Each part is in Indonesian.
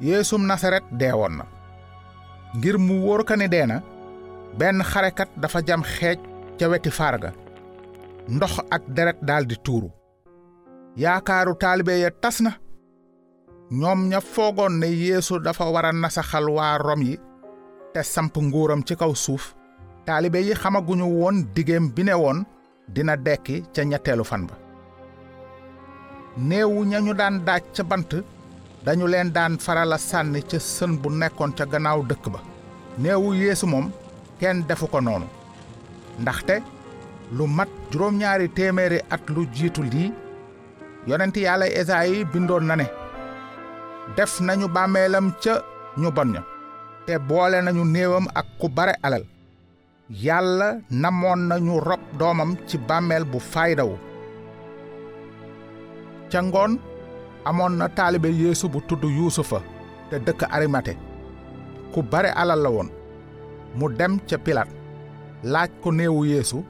yeesum nasaret deewoon na. Ngir mu wóor ka ni dee na benn xarekat dafa jam xeej ca weti farga ndox ak deret daldi tuuru. Yaakaaru taalibe ya tas na. Ñoom ña foogoon ne yeesu dafa war a nasaxal waa rom yi te samp nguuram ci kaw suuf taalibe yi xamaguñu woon digéem bi ne woon dina dekki ca ñetteelu fan ba. Néewu ñañu daan daaj ca bant dañu leen daan farala sànni ca sën bu nekkoon ca gannaaw dëkk ba. Néewu yeesu moom kenn defu ko noonu. Ndaxte lu mat juróom-ñaari téeméeri at lu jiitu lii yonent yàlla esaayi bindoon na ne def nañu bàmmeelam ca ñu bon ña te boole nañu néewam ak ku bare alal. Yàlla namoon nañu rob doomam ci bàmmeel bu faydawu. Ca ngoon amoon na taalibe yeesu bu tudd yuusufa te dëkk arimate ku bare alal la woon. Mu dem ca pilaat. Laaj ko néewu yeesu.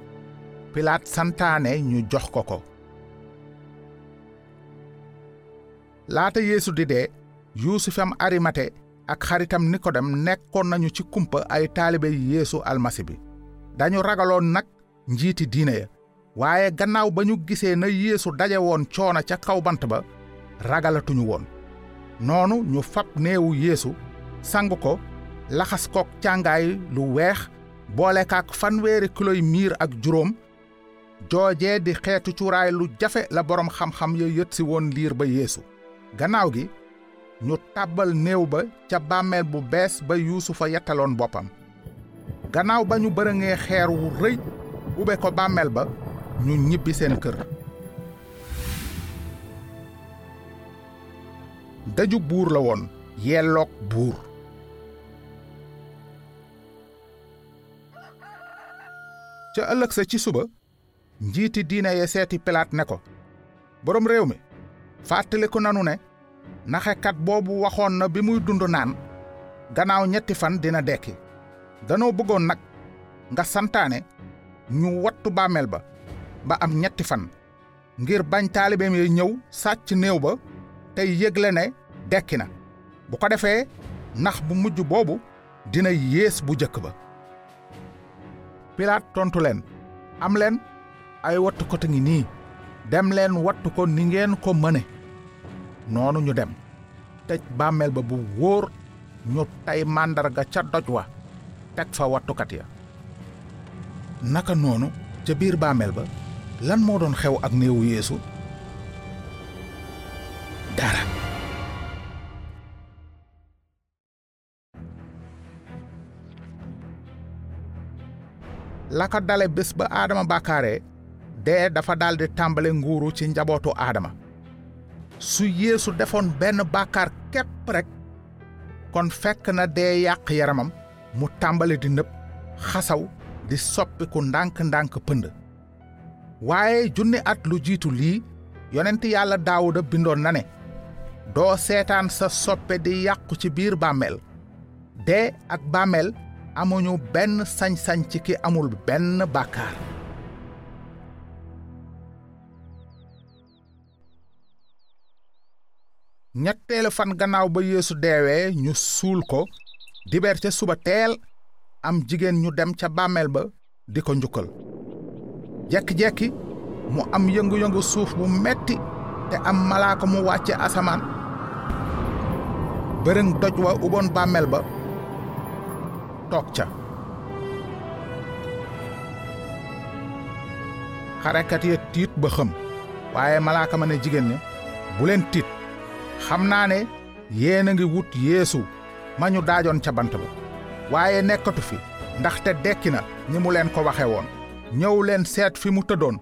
Pilaat santaane ñu jox ko ko. Laata yeesu di dee yuusufam arimate ak xaritam nikodem nekkoon nañu ci kumpa ay taalibe yeesu almasi bi. Dañu ragaloon nag njiiti diine ya. Waaye gannaaw ba ñu gisee na yeesu daje woon coona ca kaw bant ba ragalatuñu woon. Noonu ñu fab néewu yeesu sang ko laxas kook càngaay lu weex boole kaak fanweeri kiloy miir ak juróom. Joojee di xeetu cuuraay lu jafe la boroom xam-xam ya yët si woon liir ba yeesu. Gannaaw gi ñu tàbbal néew ba ca bàmmeel bu bees ba yuusufa yettaloon boppam. Gannaaw ba ñu bërëngee xeer wu rëy ube ko bàmmeel ba ñu ñibbi seen kër daju buur la woon yelloog buur. Ca ëllëg sa ci suba njiiti diine ya seeti pilaat ne ko boroom réew mi fàttaliku nanu ne naxekat boobu waxoon na bi muy dund naan gannaaw ñetti fan dina dekki. Danoo bëggoon nag nga santaane ñu wattu bàmmeel ba ba am ñetti fan ngir bañ taalibeem yi ñëw sàcc néew ba tey yëgle ne dekki na. Bu ko defee nax bu mujj boobu dina yées bu jëkk ba. Pilaat tontu leen am leen ay wattukot ngi nii. Dem leen wattu ko ni ngeen ko mëne. Noonu ñu dem. Tëj bàmmeel ba bu wóor ñu tay màndarga ca doj wa teg fa wattukat ya. Naka noonu ca biir bàmmeel ba lan moo doon xew ak néewu yeesu dara la ko dale bés ba aadama bàkkaare dee dafa daldi tàmbale nguuru ci njabootu aadama su yeesu defoon benn bàkkaar képp rek kon fekk na dee yàq yaramam mu tàmbali di nëb xasaw di soppiku ndànk-ndànk pënd. Waaye junni at lu jiitu lii yonent yàlla daawuda bindoon na ne doo sa soppe di yàqu ci biir bàmmeel. Dee ak bàmmeel amuñu benn sañ-sañ ci ki amul benn bàkkaar. Ñetteelu fan gannaaw ba yeesu deewee ñu suul ko dibeer ca suba teel am jigéen ñu dem ca bàmmeel ba di ko njukkal. Jekki-jekki mu am yëngu-yëngu suuf bu metti te am malaaka mu wàcce asamaan. Bërëng doj wa uboon bàmmeel ba ca xarekat ya tiit ba xëm waaye malaaka ma ne jigéen ña bu leen tiit xam naa ne yéen a ngi wut yeesu ma ñu daajoon ca bant ba waaye nekkatu fi. Ndaxte dekki na mu leen ko waxe woon. Ñëw leen fi mu tëddoon.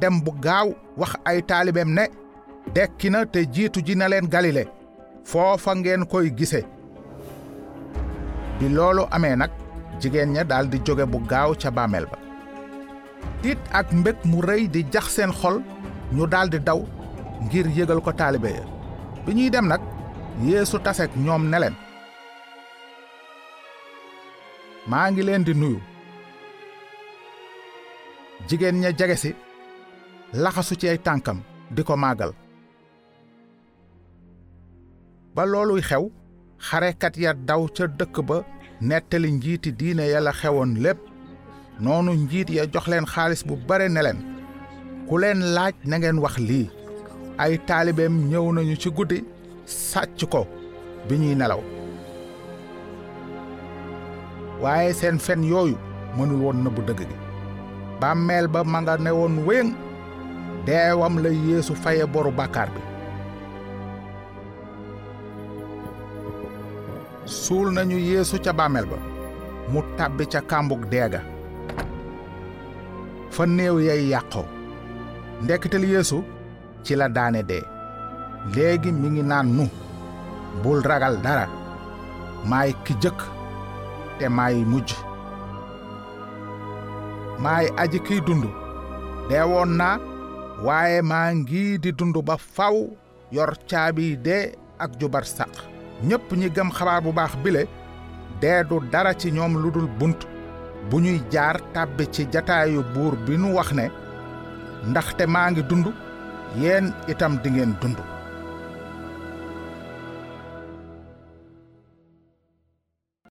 Dem bu gaaw wax ay taalibeem ne dekki na te jiitu ji na leen galile. Foofa ngeen koy gise bi loolu amee nag jigéen ña daldi jóge bu gaaw ca bàmmeel ba. Tiit ak mbég mu rëy di jax seen xol ñu daldi daw ngir yëgal ko taalibe ya. Bi ñuy dem nag yeesu tasek ñoom ne leen maa ngi leen di nuyu. Jigéen ña jege si laxasu ci ay tànkam di ko màggal. Ba looluy xew xarekat ya daw ca dëkk ba nettali njiiti diine ya la xewoon lépp. Noonu njiit ya jox leen xaalis bu bare ne leen ku leen laaj na ngeen wax lii. Ay taalibeem ñëw nañu ci guddi sàcc ko bi ñuy nelaw. Waaye seen fen yooyu mënul woon nëbbu dëgg gi. Bàmmeel ba ma nga ne woon wéŋ deewam la yeesu faye boru bàkkaar bi suul nañu yeesu ca bàmmeel ba. Mu tàbbi ca kàmbug deega. Fa néew yay yàqoo. Ndekkital yeesu ci la daane dee. Léegi mi ngi naan nu bul ragal dara. Maay ki jëkk te maay mujj. Maay aji kiy dund. Deewoon naa waaye maa ngi di dund ba faw yor caabi dee ak jubar saq ñépp ñi gëm xabaar bu baax bile dee du dara ci ñoom lu dul bunt bu ñuy jaar tàbbi ci jataayu buur bi nu wax ne ndaxte maa ngi dund yéen itam dingeen dund.